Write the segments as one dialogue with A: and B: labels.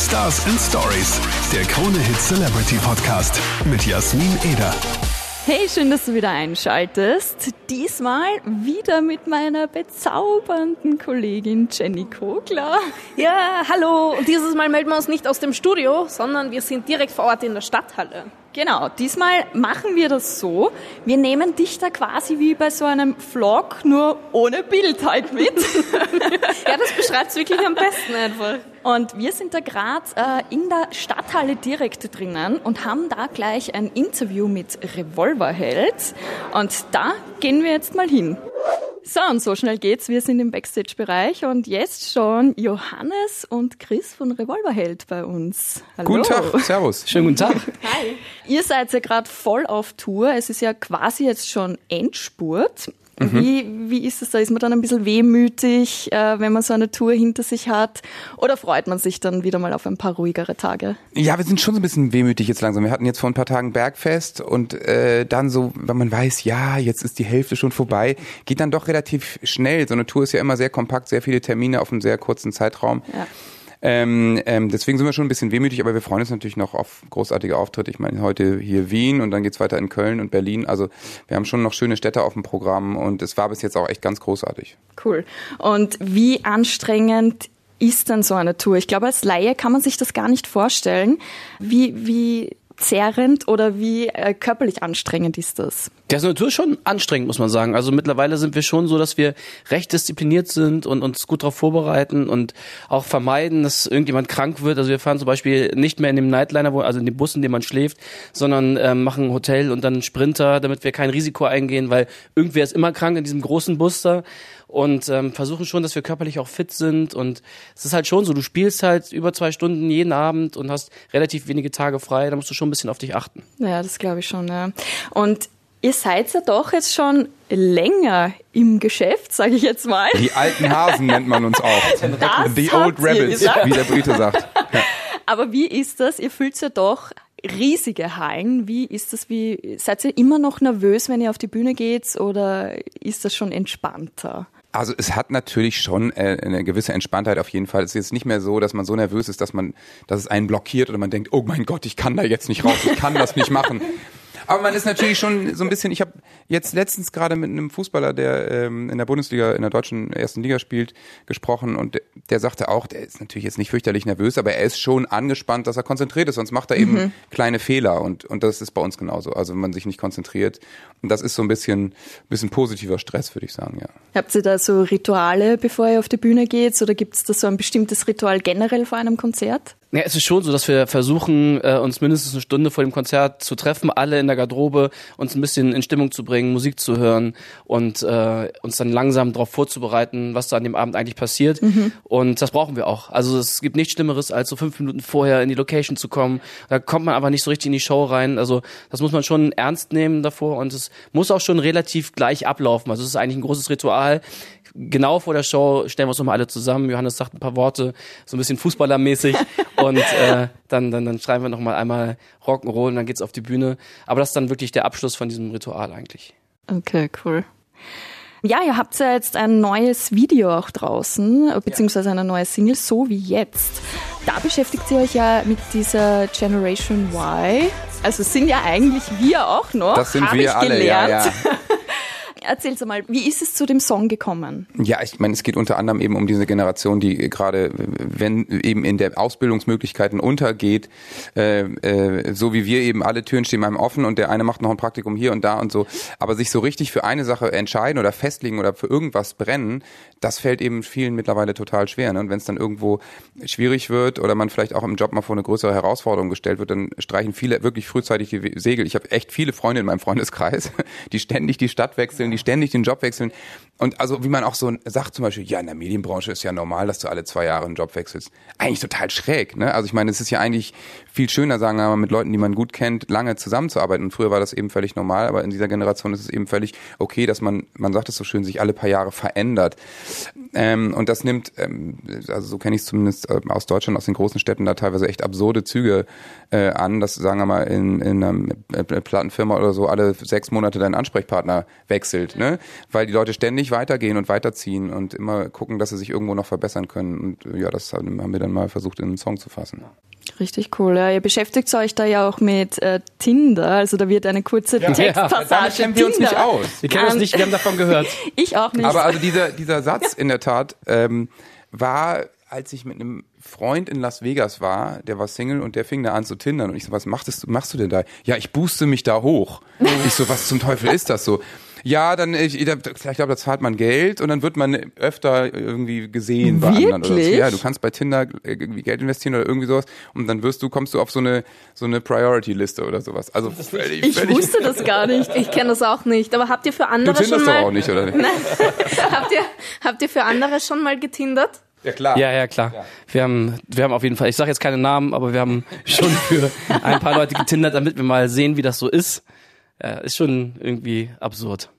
A: Stars and Stories, der Krone Hit Celebrity Podcast mit Jasmin Eder.
B: Hey, schön, dass du wieder einschaltest. Diesmal wieder mit meiner bezaubernden Kollegin Jenny Kogler.
C: Ja, hallo. Und dieses Mal melden wir uns nicht aus dem Studio, sondern wir sind direkt vor Ort in der Stadthalle.
B: Genau, diesmal machen wir das so. Wir nehmen dich da quasi wie bei so einem Vlog, nur ohne Bild halt mit.
C: ja, das beschreibt es wirklich am besten einfach.
B: Und wir sind da gerade äh, in der Stadthalle direkt drinnen und haben da gleich ein Interview mit Revolverheld. Und da gehen wir jetzt mal hin. So, und so schnell geht's. Wir sind im Backstage-Bereich und jetzt schon Johannes und Chris von Revolverheld bei uns.
D: Hallo. Guten Tag, Servus. Schönen guten Tag.
B: Hi. Ihr seid ja gerade voll auf Tour. Es ist ja quasi jetzt schon Endspurt. Mhm. Wie, wie ist es da? Ist man dann ein bisschen wehmütig, äh, wenn man so eine Tour hinter sich hat? Oder freut man sich dann wieder mal auf ein paar ruhigere Tage?
D: Ja, wir sind schon so ein bisschen wehmütig jetzt langsam. Wir hatten jetzt vor ein paar Tagen Bergfest und äh, dann so, wenn man weiß, ja, jetzt ist die Hälfte schon vorbei, geht dann doch relativ schnell. So eine Tour ist ja immer sehr kompakt, sehr viele Termine auf einem sehr kurzen Zeitraum. Ja. Ähm, ähm, deswegen sind wir schon ein bisschen wehmütig, aber wir freuen uns natürlich noch auf großartige Auftritte. Ich meine, heute hier Wien und dann geht's weiter in Köln und Berlin. Also wir haben schon noch schöne Städte auf dem Programm und es war bis jetzt auch echt ganz großartig.
B: Cool. Und wie anstrengend ist dann so eine Tour? Ich glaube, als Laie kann man sich das gar nicht vorstellen. Wie, wie zehrend oder wie äh, körperlich anstrengend ist das?
E: Der Natur ist schon anstrengend, muss man sagen. Also mittlerweile sind wir schon so, dass wir recht diszipliniert sind und uns gut darauf vorbereiten und auch vermeiden, dass irgendjemand krank wird. Also wir fahren zum Beispiel nicht mehr in dem Nightliner, wo, also in dem Bus, in dem man schläft, sondern ähm, machen Hotel und dann Sprinter, damit wir kein Risiko eingehen, weil irgendwer ist immer krank in diesem großen Bus da und ähm, versuchen schon, dass wir körperlich auch fit sind. Und es ist halt schon so, du spielst halt über zwei Stunden jeden Abend und hast relativ wenige Tage frei. Da musst du schon ein bisschen auf dich achten.
B: Ja, das glaube ich schon, ja. Und Ihr seid ja doch jetzt schon länger im Geschäft, sage ich jetzt mal.
D: Die alten Hasen nennt man uns auch. Das The Old Rabbits, wie der Brite sagt. Ja.
B: Aber wie ist das? Ihr fühlt ja doch riesige Hallen. Wie ist das? Wie seid ihr immer noch nervös, wenn ihr auf die Bühne geht, oder ist das schon entspannter?
D: Also es hat natürlich schon äh, eine gewisse Entspanntheit auf jeden Fall. Es ist jetzt nicht mehr so, dass man so nervös ist, dass man, dass es einen blockiert oder man denkt, oh mein Gott, ich kann da jetzt nicht raus, ich kann das nicht machen. Aber man ist natürlich schon so ein bisschen, ich habe jetzt letztens gerade mit einem Fußballer, der ähm, in der Bundesliga, in der deutschen ersten Liga spielt, gesprochen und der, der sagte auch, der ist natürlich jetzt nicht fürchterlich nervös, aber er ist schon angespannt, dass er konzentriert ist, sonst macht er eben mhm. kleine Fehler und, und das ist bei uns genauso. Also wenn man sich nicht konzentriert und das ist so ein bisschen, bisschen positiver Stress, würde ich sagen, ja.
B: Habt ihr da so Rituale, bevor ihr auf die Bühne geht oder gibt es da so ein bestimmtes Ritual generell vor einem Konzert?
E: Ja, es ist schon so, dass wir versuchen, äh, uns mindestens eine Stunde vor dem Konzert zu treffen, alle in der Garderobe, uns ein bisschen in Stimmung zu bringen, Musik zu hören und äh, uns dann langsam darauf vorzubereiten, was da an dem Abend eigentlich passiert. Mhm. Und das brauchen wir auch. Also es gibt nichts Schlimmeres, als so fünf Minuten vorher in die Location zu kommen. Da kommt man aber nicht so richtig in die Show rein. Also das muss man schon ernst nehmen davor und es muss auch schon relativ gleich ablaufen. Also es ist eigentlich ein großes Ritual genau vor der Show stellen wir uns nochmal alle zusammen. Johannes sagt ein paar Worte, so ein bisschen Fußballermäßig. und äh, dann, dann, dann schreiben wir nochmal einmal Rock'n'Roll und dann geht's auf die Bühne. Aber das ist dann wirklich der Abschluss von diesem Ritual eigentlich.
B: Okay, cool. Ja, ihr habt ja jetzt ein neues Video auch draußen, beziehungsweise eine neue Single, so wie jetzt. Da beschäftigt ihr euch ja mit dieser Generation Y. Also sind ja eigentlich wir auch noch.
D: Das sind wir alle, gelernt. ja, ja.
B: Erzähl's mal, wie ist es zu dem Song gekommen?
D: Ja, ich meine, es geht unter anderem eben um diese Generation, die gerade, wenn eben in der Ausbildungsmöglichkeiten untergeht, äh, äh, so wie wir eben alle Türen stehen einem offen und der eine macht noch ein Praktikum hier und da und so, aber sich so richtig für eine Sache entscheiden oder festlegen oder für irgendwas brennen, das fällt eben vielen mittlerweile total schwer. Ne? Und wenn es dann irgendwo schwierig wird oder man vielleicht auch im Job mal vor eine größere Herausforderung gestellt wird, dann streichen viele wirklich frühzeitig die Segel. Ich habe echt viele Freunde in meinem Freundeskreis, die ständig die Stadt wechseln wechseln, die ständig den Job wechseln. Und also wie man auch so sagt zum Beispiel, ja, in der Medienbranche ist ja normal, dass du alle zwei Jahre einen Job wechselst. Eigentlich total schräg, ne? Also ich meine, es ist ja eigentlich viel schöner, sagen wir mal, mit Leuten, die man gut kennt, lange zusammenzuarbeiten. Und früher war das eben völlig normal, aber in dieser Generation ist es eben völlig okay, dass man, man sagt es so schön, sich alle paar Jahre verändert. Ähm, und das nimmt, ähm, also so kenne ich es zumindest äh, aus Deutschland, aus den großen Städten, da teilweise echt absurde Züge äh, an, dass sagen wir mal in, in einer äh, Plattenfirma oder so alle sechs Monate dein Ansprechpartner wechselt, ne? Weil die Leute ständig weitergehen und weiterziehen und immer gucken, dass sie sich irgendwo noch verbessern können. Und äh, ja, das haben wir dann mal versucht in einen Song zu fassen.
B: Richtig cool. Ja. Ihr beschäftigt euch da ja auch mit äh, Tinder. Also da wird eine kurze Textpassage.
D: Damit kennen wir uns nicht aus.
E: Wir kennen uns nicht, wir haben davon gehört.
B: Ich auch nicht.
D: Aber also dieser, dieser Satz in der Tat ähm, war, als ich mit einem Freund in Las Vegas war, der war Single und der fing da an zu tindern. Und ich so, was machst du, machst du denn da? Ja, ich booste mich da hoch. ich so, was zum Teufel ist das so? Ja, dann, ich, ich glaube, da zahlt man Geld und dann wird man öfter irgendwie gesehen bei anderen oder so. Ja, du kannst bei Tinder irgendwie Geld investieren oder irgendwie sowas und dann wirst du, kommst du auf so eine, so eine Priority-Liste oder sowas. Also völlig,
B: ich
D: völlig,
B: wusste das gar nicht.
C: Ich kenne das auch nicht. Aber habt ihr für
D: Du
C: andere schon
D: tinderst doch
C: mal
D: auch nicht, oder?
C: habt ihr habt ihr für andere schon mal getindert?
D: Ja, klar.
E: Ja, ja, klar. Wir haben, wir haben auf jeden Fall, ich sage jetzt keine Namen, aber wir haben schon für ein paar Leute getindert, damit wir mal sehen, wie das so ist. Ja, ist schon irgendwie absurd.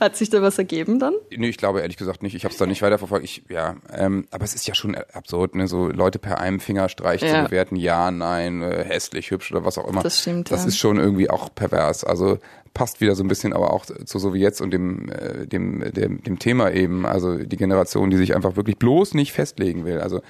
B: Hat sich da was ergeben dann?
D: Nee, ich glaube ehrlich gesagt nicht. Ich habe es da nicht weiterverfolgt. Ich, ja, ähm, aber es ist ja schon absurd, ne? so Leute per einem Fingerstreich zu
B: Ja.
D: bewerten. Ja, nein, äh, hässlich, hübsch oder was auch immer.
B: Das stimmt,
D: Das
B: ja.
D: ist schon irgendwie auch pervers. Also passt wieder so ein bisschen, aber auch zu so wie jetzt und dem, äh, dem, dem, dem Thema eben. Also die Generation, die sich einfach wirklich bloß nicht festlegen will. Also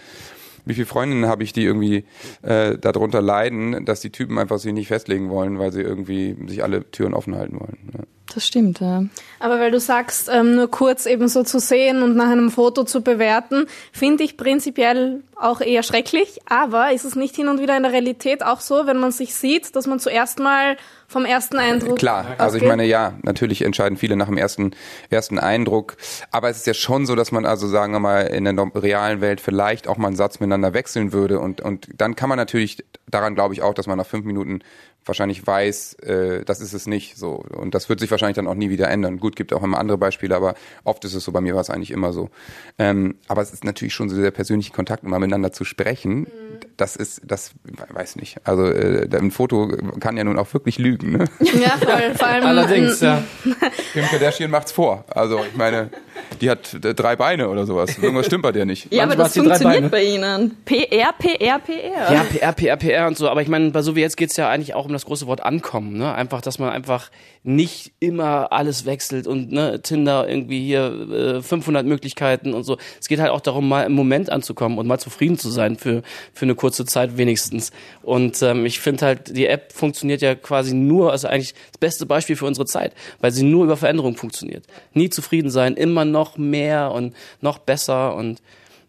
D: wie viele Freundinnen habe ich, die irgendwie äh, darunter leiden, dass die Typen einfach sich nicht festlegen wollen, weil sie irgendwie sich alle Türen offen halten wollen. Ja.
B: Das stimmt, ja.
C: Aber weil du sagst, ähm, nur kurz eben so zu sehen und nach einem Foto zu bewerten, finde ich prinzipiell auch eher schrecklich. Aber ist es nicht hin und wieder in der Realität auch so, wenn man sich sieht, dass man zuerst mal vom ersten Eindruck
D: Klar, also ich meine, ja, natürlich entscheiden viele nach dem ersten, ersten Eindruck. Aber es ist ja schon so, dass man also, sagen wir mal, in der realen Welt vielleicht auch mal einen Satz miteinander wechseln würde. Und, und dann kann man natürlich, daran glaube ich auch, dass man nach fünf Minuten wahrscheinlich weiß, äh, das ist es nicht so. Und das wird sich wahrscheinlich dann auch nie wieder ändern. Gut, gibt auch immer andere Beispiele, aber oft ist es so, bei mir war es eigentlich immer so. Ähm, aber es ist natürlich schon so der persönliche Kontakt, um mal miteinander zu sprechen. Das ist, das weiß nicht. Also äh, ein Foto kann ja nun auch wirklich lügen. Ne?
C: Ja, voll, vor allem
E: Allerdings, ja.
D: Kim Kardashian macht's vor. Also ich meine, die hat äh, drei Beine oder sowas. Irgendwas stimmt bei dir nicht.
B: Ja, aber das funktioniert bei Ihnen. PR, PR, PR.
E: Ja, PR, PR, PR und so. Aber ich meine, bei so wie jetzt geht's ja eigentlich auch um das große Wort ankommen. Ne? Einfach, dass man einfach nicht immer alles wechselt und ne, Tinder irgendwie hier äh, 500 Möglichkeiten und so. Es geht halt auch darum, mal im Moment anzukommen und mal zufrieden zu sein für, für eine kurze Zeit wenigstens. Und ähm, ich finde halt, die App funktioniert ja quasi nur, also eigentlich das beste Beispiel für unsere Zeit, weil sie nur über Veränderung funktioniert. Nie zufrieden sein, immer noch mehr und noch besser und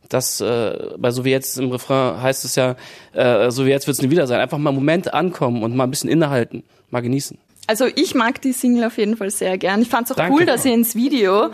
E: das, äh, bei so wie jetzt im Refrain heißt es ja, äh, so wie jetzt wird es nie wieder sein. Einfach mal einen Moment ankommen und mal ein bisschen innehalten, mal genießen.
B: Also ich mag die Single auf jeden Fall sehr gern. Ich fand es auch
E: Danke.
B: cool, dass ihr ins Video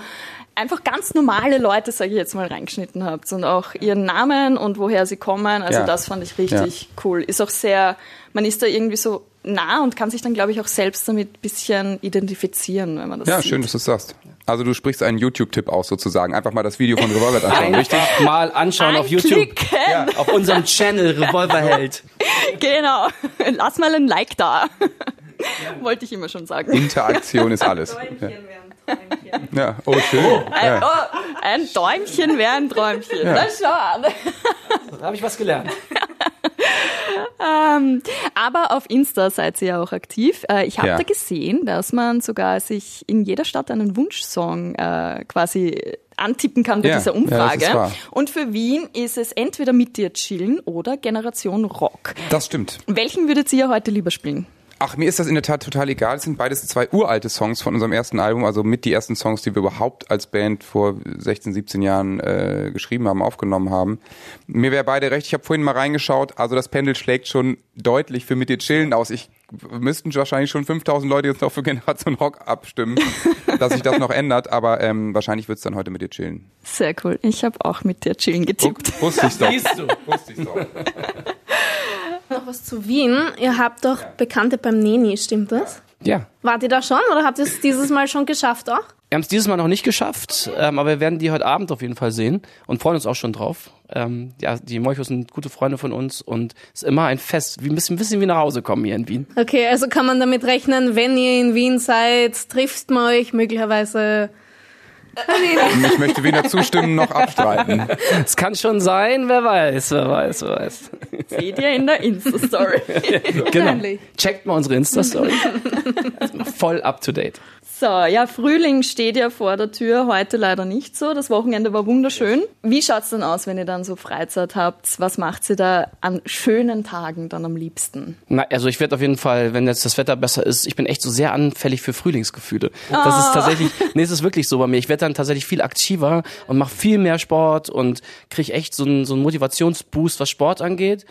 B: einfach ganz normale Leute, sage ich jetzt mal, reingeschnitten habt und auch ihren Namen und woher sie kommen. Also
D: Ja.
B: das fand ich richtig cool. Ist auch sehr, man ist da irgendwie so nah und kann sich dann, glaube ich, auch selbst damit ein bisschen identifizieren, wenn man das
D: Ja,
B: sieht.
D: schön, dass du es sagst. Also du sprichst einen YouTube-Tipp aus sozusagen. Einfach mal das Video von Revolver anschauen, richtig?
E: Mal anschauen auf YouTube.
B: Anklicken.
E: Auf unserem Channel Revolverheld.
B: Genau. Lass mal ein Like da. Wollte ich immer schon sagen.
D: Interaktion ist alles. Ja, ja. oh schön.
B: Ein,
D: Ja.
B: oh, ein Däumchen wäre ein Träumchen. Na schau.
E: Da habe ich was gelernt.
B: Ähm, aber auf Insta seid ihr ja auch aktiv. Äh, ich habe
D: Ja.
B: da gesehen, dass man sogar sich in jeder Stadt einen Wunschsong äh, quasi antippen kann bei
D: Ja,
B: dieser
D: ja, das
B: Umfrage.
D: wahr.
B: Und für Wien ist es entweder mit dir chillen oder Generation Rock.
D: Das stimmt.
B: Welchen würdet ihr heute lieber spielen?
D: Ach, mir ist das in der Tat total egal. Es sind beides zwei uralte Songs von unserem ersten Album, also mit die ersten Songs, die wir überhaupt als Band vor 16, 17 Jahren äh, geschrieben haben, aufgenommen haben. Mir wäre beide recht. Ich habe vorhin mal reingeschaut. Also das Pendel schlägt schon deutlich für mit dir chillen aus. Ich müssten wahrscheinlich schon 5000 Leute jetzt noch für Generation Rock abstimmen, dass sich das noch ändert. Aber ähm, wahrscheinlich wird's dann heute mit dir chillen.
B: Sehr cool. Ich habe auch mit dir chillen getippt.
D: Wusste ich's doch.
E: Siehst du.
D: Wusste ich's doch.
C: Noch was zu Wien. Ihr habt doch Bekannte beim Neni, stimmt das?
E: Ja.
C: Wart ihr da schon oder habt ihr es dieses Mal schon geschafft auch?
E: Wir haben es dieses Mal noch nicht geschafft, ähm, aber wir werden die heute Abend auf jeden Fall sehen und freuen uns auch schon drauf. Ähm, ja, die Moichos sind gute Freunde von uns und es ist immer ein Fest, wie ein bisschen, bisschen wie nach Hause kommen hier in Wien.
C: Okay, also kann man damit rechnen, wenn ihr in Wien seid, trifft man euch möglicherweise
D: Ich möchte weder zustimmen noch abstreiten.
E: Es kann schon sein, wer weiß, wer weiß, wer weiß.
B: Seht ihr in der Insta-Story.
E: Genau. Checkt mal unsere Insta-Story. Voll up to date.
B: So, ja, Frühling steht ja vor der Tür, heute leider nicht so. Das Wochenende war wunderschön. Wie schaut's denn aus, wenn ihr dann so Freizeit habt? Was macht ihr da an schönen Tagen dann am liebsten?
E: Na, also ich werde auf jeden Fall, wenn jetzt das Wetter besser ist, ich bin echt so sehr anfällig für Frühlingsgefühle. Das
B: Ah.
E: ist tatsächlich, nee, es ist wirklich so bei mir. Ich werde dann tatsächlich viel aktiver und mache viel mehr Sport und kriege echt so einen, so einen Motivationsboost, was Sport angeht.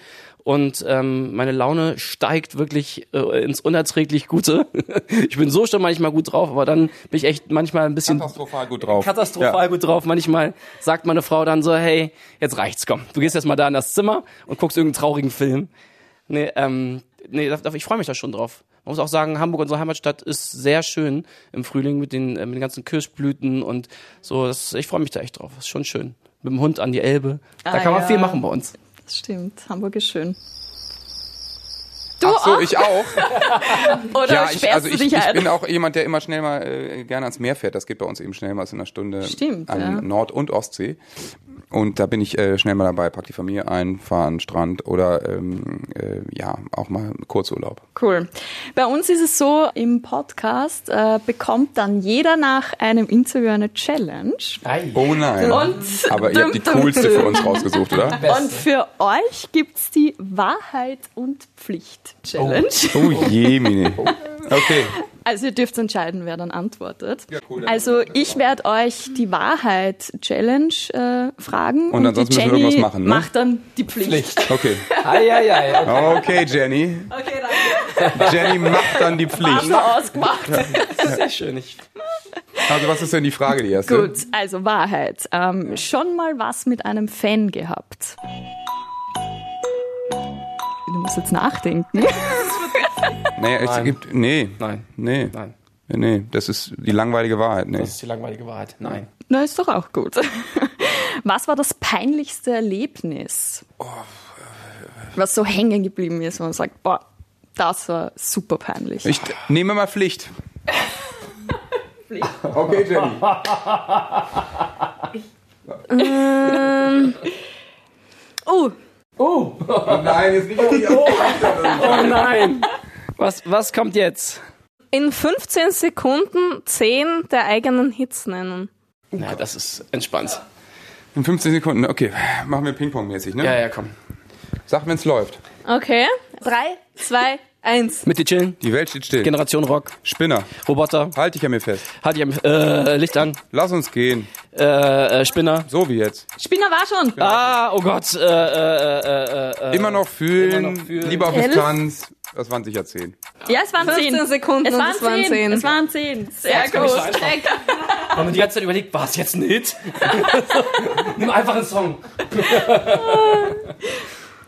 E: Und ähm, meine Laune steigt wirklich äh, ins unerträglich Gute. ich bin so schon manchmal gut drauf, aber dann bin ich echt manchmal ein bisschen
D: Katastrophal gut drauf.
E: katastrophal gut drauf. Manchmal sagt meine Frau dann so, hey, jetzt reicht's, komm. Du gehst jetzt mal da in das Zimmer und guckst irgendeinen traurigen Film. Nee, ähm, nee, ich freue mich da schon drauf. Man muss auch sagen, Hamburg, unsere Heimatstadt, ist sehr schön im Frühling mit den, äh, mit den ganzen Kirschblüten und so. Das, ich freue mich da echt drauf. Das ist schon schön. Mit dem Hund an die Elbe. Da
B: Ah,
E: kann man
B: ja.
E: viel machen bei uns.
B: Stimmt, Hamburg ist schön. Du
D: Ach so,
B: auch?
D: ich auch.
B: Oder
D: Ja, ich, also ich, ich
B: ein?
D: bin auch jemand, der immer schnell mal äh, gerne ans Meer fährt. Das geht bei uns eben schnell mal so in einer Stunde
B: Stimmt,
D: an
B: ja.
D: Nord- und Ostsee. Und da bin ich äh, schnell mal dabei, pack die Familie ein, fahre an den Strand oder ähm, äh, ja, auch mal Kurzurlaub.
B: Cool. Bei uns ist es so, im Podcast äh, bekommt dann jeder nach einem Interview eine Challenge.
D: Oh nein.
B: Und
D: Aber ihr habt die coolste für uns rausgesucht, oder?
B: Und für euch gibt's die Wahrheit und Pflicht Challenge.
D: Oh je, Mini. Okay.
B: Also ihr dürft entscheiden, wer dann antwortet.
D: Ja, cool.
B: Also ich werde euch die Wahrheit Challenge äh, fragen
D: Und ansonsten
B: die
D: müssen wir
B: Jenny
D: irgendwas machen, ne?
B: macht dann die Pflicht.
D: Okay.
E: Eieiei.
D: Okay, Jenny.
B: Okay, danke.
D: Jenny macht dann die Pflicht.
B: So ausgemacht.
E: Sehr schön. Ich,
D: Also was ist denn die Frage, die erste?
B: Gut, also Wahrheit. Ähm, schon mal was mit einem Fan gehabt? Du musst jetzt nachdenken.
D: Nee, es
E: Nein.
D: gibt, nee.
E: Nein.
D: Nee.
E: Nein.
D: Nee, das ist die langweilige Wahrheit. Nee.
E: das ist die langweilige Wahrheit. Nein.
B: Na, ist doch auch gut. Was war das peinlichste Erlebnis? Was so hängen geblieben ist, wo man sagt, boah, das war super peinlich.
D: Ich nehme mal Pflicht. Okay, Jenny.
C: Oh,
D: Nein, jetzt nicht auf die
E: Oh nein. Was, was kommt jetzt?
C: in 15 Sekunden 10 der eigenen Hits nennen.
E: Na, das ist entspannt.
D: In 15 Sekunden, okay. Machen wir Ping-Pong-mäßig, ne?
E: Ja, ja, komm.
D: Sag, wenn's läuft.
C: Okay. 3, 2, 1.
E: Mit dir chillen.
D: Die Welt steht still.
E: Generation Rock.
D: Spinner.
E: Roboter.
D: Halt dich an mir fest.
E: Hat ja äh, Licht an.
D: Lass uns gehen.
E: Äh, äh, Spinner.
D: So wie jetzt.
B: Spinner war schon.
E: Ah, oh Gott. Äh, äh, äh, äh,
D: Immer noch fühlen.
E: immer noch fühlen.
D: Lieber auf. Distanz. Das waren sicher 10.
B: Ja, es waren
C: 15
B: zehn.
C: Sekunden
B: Es
C: und
B: waren
C: es waren
B: zehn.
C: zehn.
B: Es waren zehn. Sehr
E: so
B: gut.
E: Wenn man die ganze Zeit überlegt, war es jetzt ein Hit? Nimm einfach einen Song.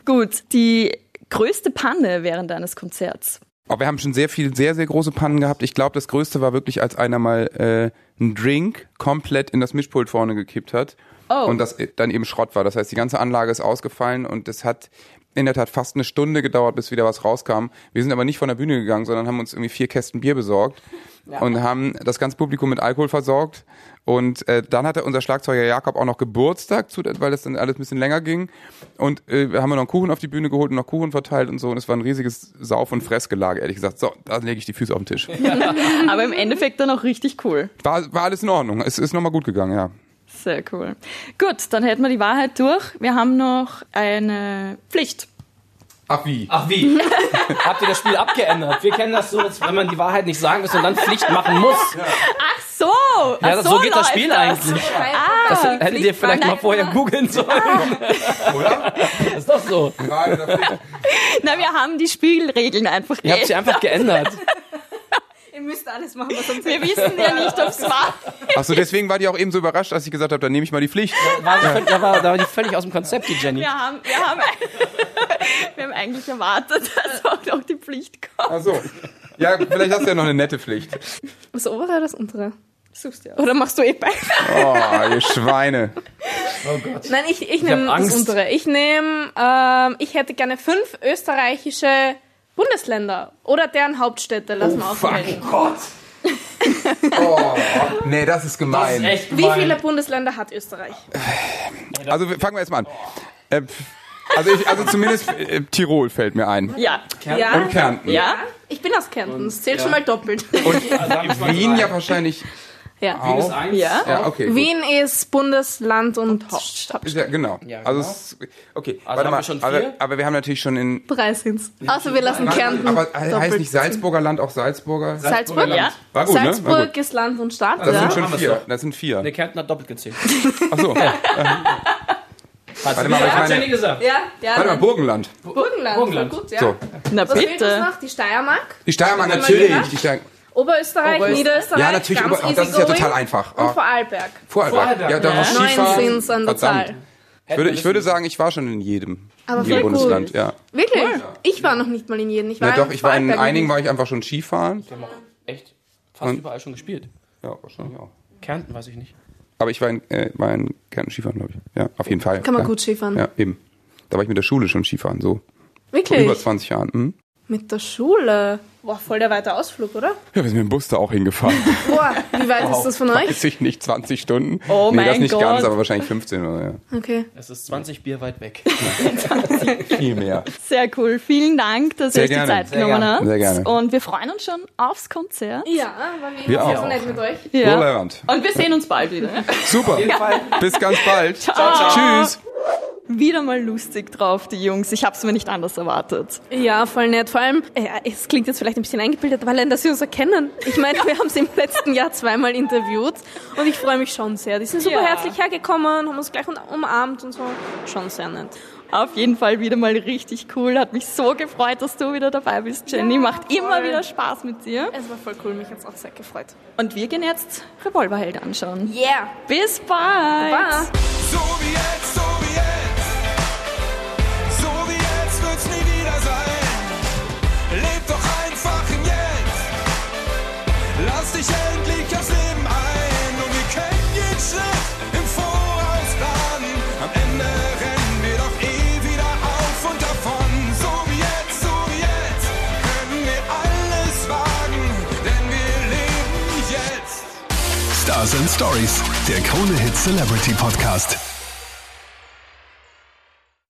B: Gut, die größte Panne während eines Konzerts.
D: Aber wir haben schon sehr viel, sehr, sehr große Pannen gehabt. Ich glaube, das Größte war wirklich, als einer mal äh, einen Drink komplett in das Mischpult vorne gekippt hat.
B: Oh.
D: Und das dann eben Schrott war. Das heißt, die ganze Anlage ist ausgefallen und das hat in der Tat fast eine Stunde gedauert, bis wieder was rauskam. Wir sind aber nicht von der Bühne gegangen, sondern haben uns irgendwie vier Kästen Bier besorgt und haben das ganze Publikum mit Alkohol versorgt. Und äh, dann hatte unser Schlagzeuger Jakob auch noch Geburtstag, zu, weil das dann alles ein bisschen länger ging. Und äh, wir haben noch einen Kuchen auf die Bühne geholt und noch Kuchen verteilt und so. Und es war ein riesiges Sauf- und Fressgelage, ehrlich gesagt. So, da lege ich die Füße auf den Tisch.
B: Aber im Endeffekt dann auch richtig cool.
D: War, war alles in Ordnung. Es ist nochmal gut gegangen, ja.
B: Sehr cool. Gut, dann hätten wir die Wahrheit durch. Wir haben noch eine Pflicht.
D: Ach wie?
E: Ach wie? Habt ihr das Spiel abgeändert? Wir kennen das so, dass wenn man die Wahrheit nicht sagen muss und dann Pflicht machen muss.
B: Ach so!
E: Ja,
B: ach
E: das,
B: so,
E: so geht das Spiel
B: das.
E: eigentlich. Das hättet ihr vielleicht mal vorher googeln sollen.
D: Oder?
E: Das ist doch so.
D: Pflicht.
B: Na, wir haben die Spielregeln einfach
E: Ihr habt sie
B: geändert.
E: einfach geändert.
C: Ihr müsst alles machen, was uns
B: Wir wissen ja nicht, ob es war.
D: Ach so, deswegen war die auch eben so überrascht, als ich gesagt habe, dann nehme ich mal die Pflicht.
E: War, da, war, da war die völlig aus dem Konzept, die Jenny.
B: Wir haben, wir haben, wir haben eigentlich erwartet, dass auch noch die Pflicht kommt.
D: Ach so. Ja, vielleicht hast du ja noch eine nette Pflicht.
C: Das obere oder das untere?
B: Suchst du aus.
C: Oder machst du eh beide?
D: Oh, ihr Schweine.
C: Nein, ich, ich nehme das untere. Ich nehme, ähm, ich hätte gerne fünf österreichische Bundesländer oder deren Hauptstädte. Lass mal aufgelten.
E: Gott.
D: Oh, nee, das ist gemein.
C: Wie viele Bundesländer hat Österreich?
D: Also fangen wir jetzt mal an. Äh, also, ich, also zumindest äh, Tirol fällt mir ein.
B: Ja.
C: Ja.
D: Und Kärnten.
B: Ja?
C: Ich bin aus Kärnten, das zählt schon mal doppelt.
D: Und Wien ja wahrscheinlich
C: ja.
D: auch.
B: Ja.
D: Ja, okay. gut.
C: Wien ist Bundesland und Hauptstadt.
D: Ist ja, genau.
E: Ja,
D: Also,
E: genau.
D: es, okay,
E: Also
D: warte
E: haben
D: mal.
E: wir schon
D: aber,
E: vier?
D: aber wir haben natürlich schon in.
C: Drei sind's. Außer wir lassen Kärnten.
D: aber heißt nicht Salzburger Land auch Salzburger?
C: Salzburg?
B: Ja.
D: War gut, ne? War
C: Salzburg
D: gut.
C: ist Land und Stadt,
D: Das
C: ja.
D: sind schon vier. Das sind vier.
E: Der Kärnten hat doppelt gezählt.
D: Ach so.
E: Warte
D: mal, meine-
E: Jenny gesagt.
C: Ja, ja.
D: Warte mal, Burgenland.
C: Burgenland.
E: Burgenland.
C: Voll gut, ja.
D: So.
B: Na
C: Was fehlt uns
B: bitte.
C: noch? Die Steiermark,
D: Die Steiermark natürlich. Die Steiermark.
C: Oberösterreich,
B: Oberösterreich.
C: Niederösterreich,
D: Ja, natürlich,
C: ganz
D: Ober- das ist ja total einfach.
C: Und
D: Ah.
C: Vorarlberg.
D: Vorarlberg.
E: Vorarlberg.
D: Ja, da war
C: Neun
D: Skifahren.
C: an der. Zahl.
D: Ich würde, ich würde sagen, ich war schon in jedem.
C: Aber
D: in
C: voll
D: jedem
C: cool.
D: Bundesland, ja.
C: Wirklich? Ich war noch nicht mal in jedem. Ich war
D: Ja, doch,
C: in
D: ich war in einigen war ich einfach schon Skifahren.
E: Haben auch echt fast
D: Und-
E: überall schon gespielt.
D: Ja, wahrscheinlich auch.
E: Kärnten weiß ich nicht.
D: Aber ich war in, äh, war in Kärnten Skifahren, glaube ich. Ja, auf jeden Fall.
C: Kann man
D: klar.
C: gut Skifahren.
D: Ja, eben. Da war ich mit der Schule schon Skifahren, so. Vor
C: Wirklich?
D: über 20 Jahren. Hm?
C: Mit der Schule. Boah, voll der weite Ausflug, oder?
D: Ja, wir sind mit dem Bus da auch hingefahren.
C: Boah, wie weit ist das von euch?
D: Weiß ich nicht, 20 Stunden.
B: Oh
D: nee, das
B: mein
D: nicht
B: Gott.
D: ganz, aber wahrscheinlich 15 oder ja.
C: Okay.
E: Es ist 20 Bier weit weg.
D: Viel mehr.
B: Sehr cool. Vielen Dank, dass ihr euch die. Zeit
E: Sehr
B: genommen
E: gerne.
B: habt.
D: Sehr gerne.
B: Und wir freuen uns schon aufs Konzert.
C: Ja, war wie
D: Wir
C: immer
D: auch.
C: so nett mit euch.
B: Ja. Und wir sehen uns bald wieder.
D: Super. Bis ganz bald.
B: Ciao.
D: Tschüss.
B: Wieder mal lustig drauf, die Jungs. Ich hab's mir nicht anders erwartet.
C: Ja, voll nett. Vor allem, äh, es klingt jetzt vielleicht ein bisschen eingebildet, weil dass sie uns erkennen. Ich meine, wir haben sie im letzten Jahr zweimal interviewt und ich freue mich schon sehr. Die sind super
B: Ja.
C: herzlich hergekommen, haben uns gleich umarmt und so. Schon sehr nett.
B: Auf jeden Fall wieder mal richtig cool. Hat mich so gefreut, dass du wieder dabei bist, Jenny.
C: Ja,
B: Macht immer
C: voll.
B: wieder Spaß mit dir.
C: Es war voll cool, mich hat's auch sehr gefreut.
B: Und wir gehen jetzt Revolverheld anschauen.
C: Yeah!
B: Bis bald.
C: Bye.
F: So wie jetzt, so
A: Stories, der Krone Hit Celebrity Podcast.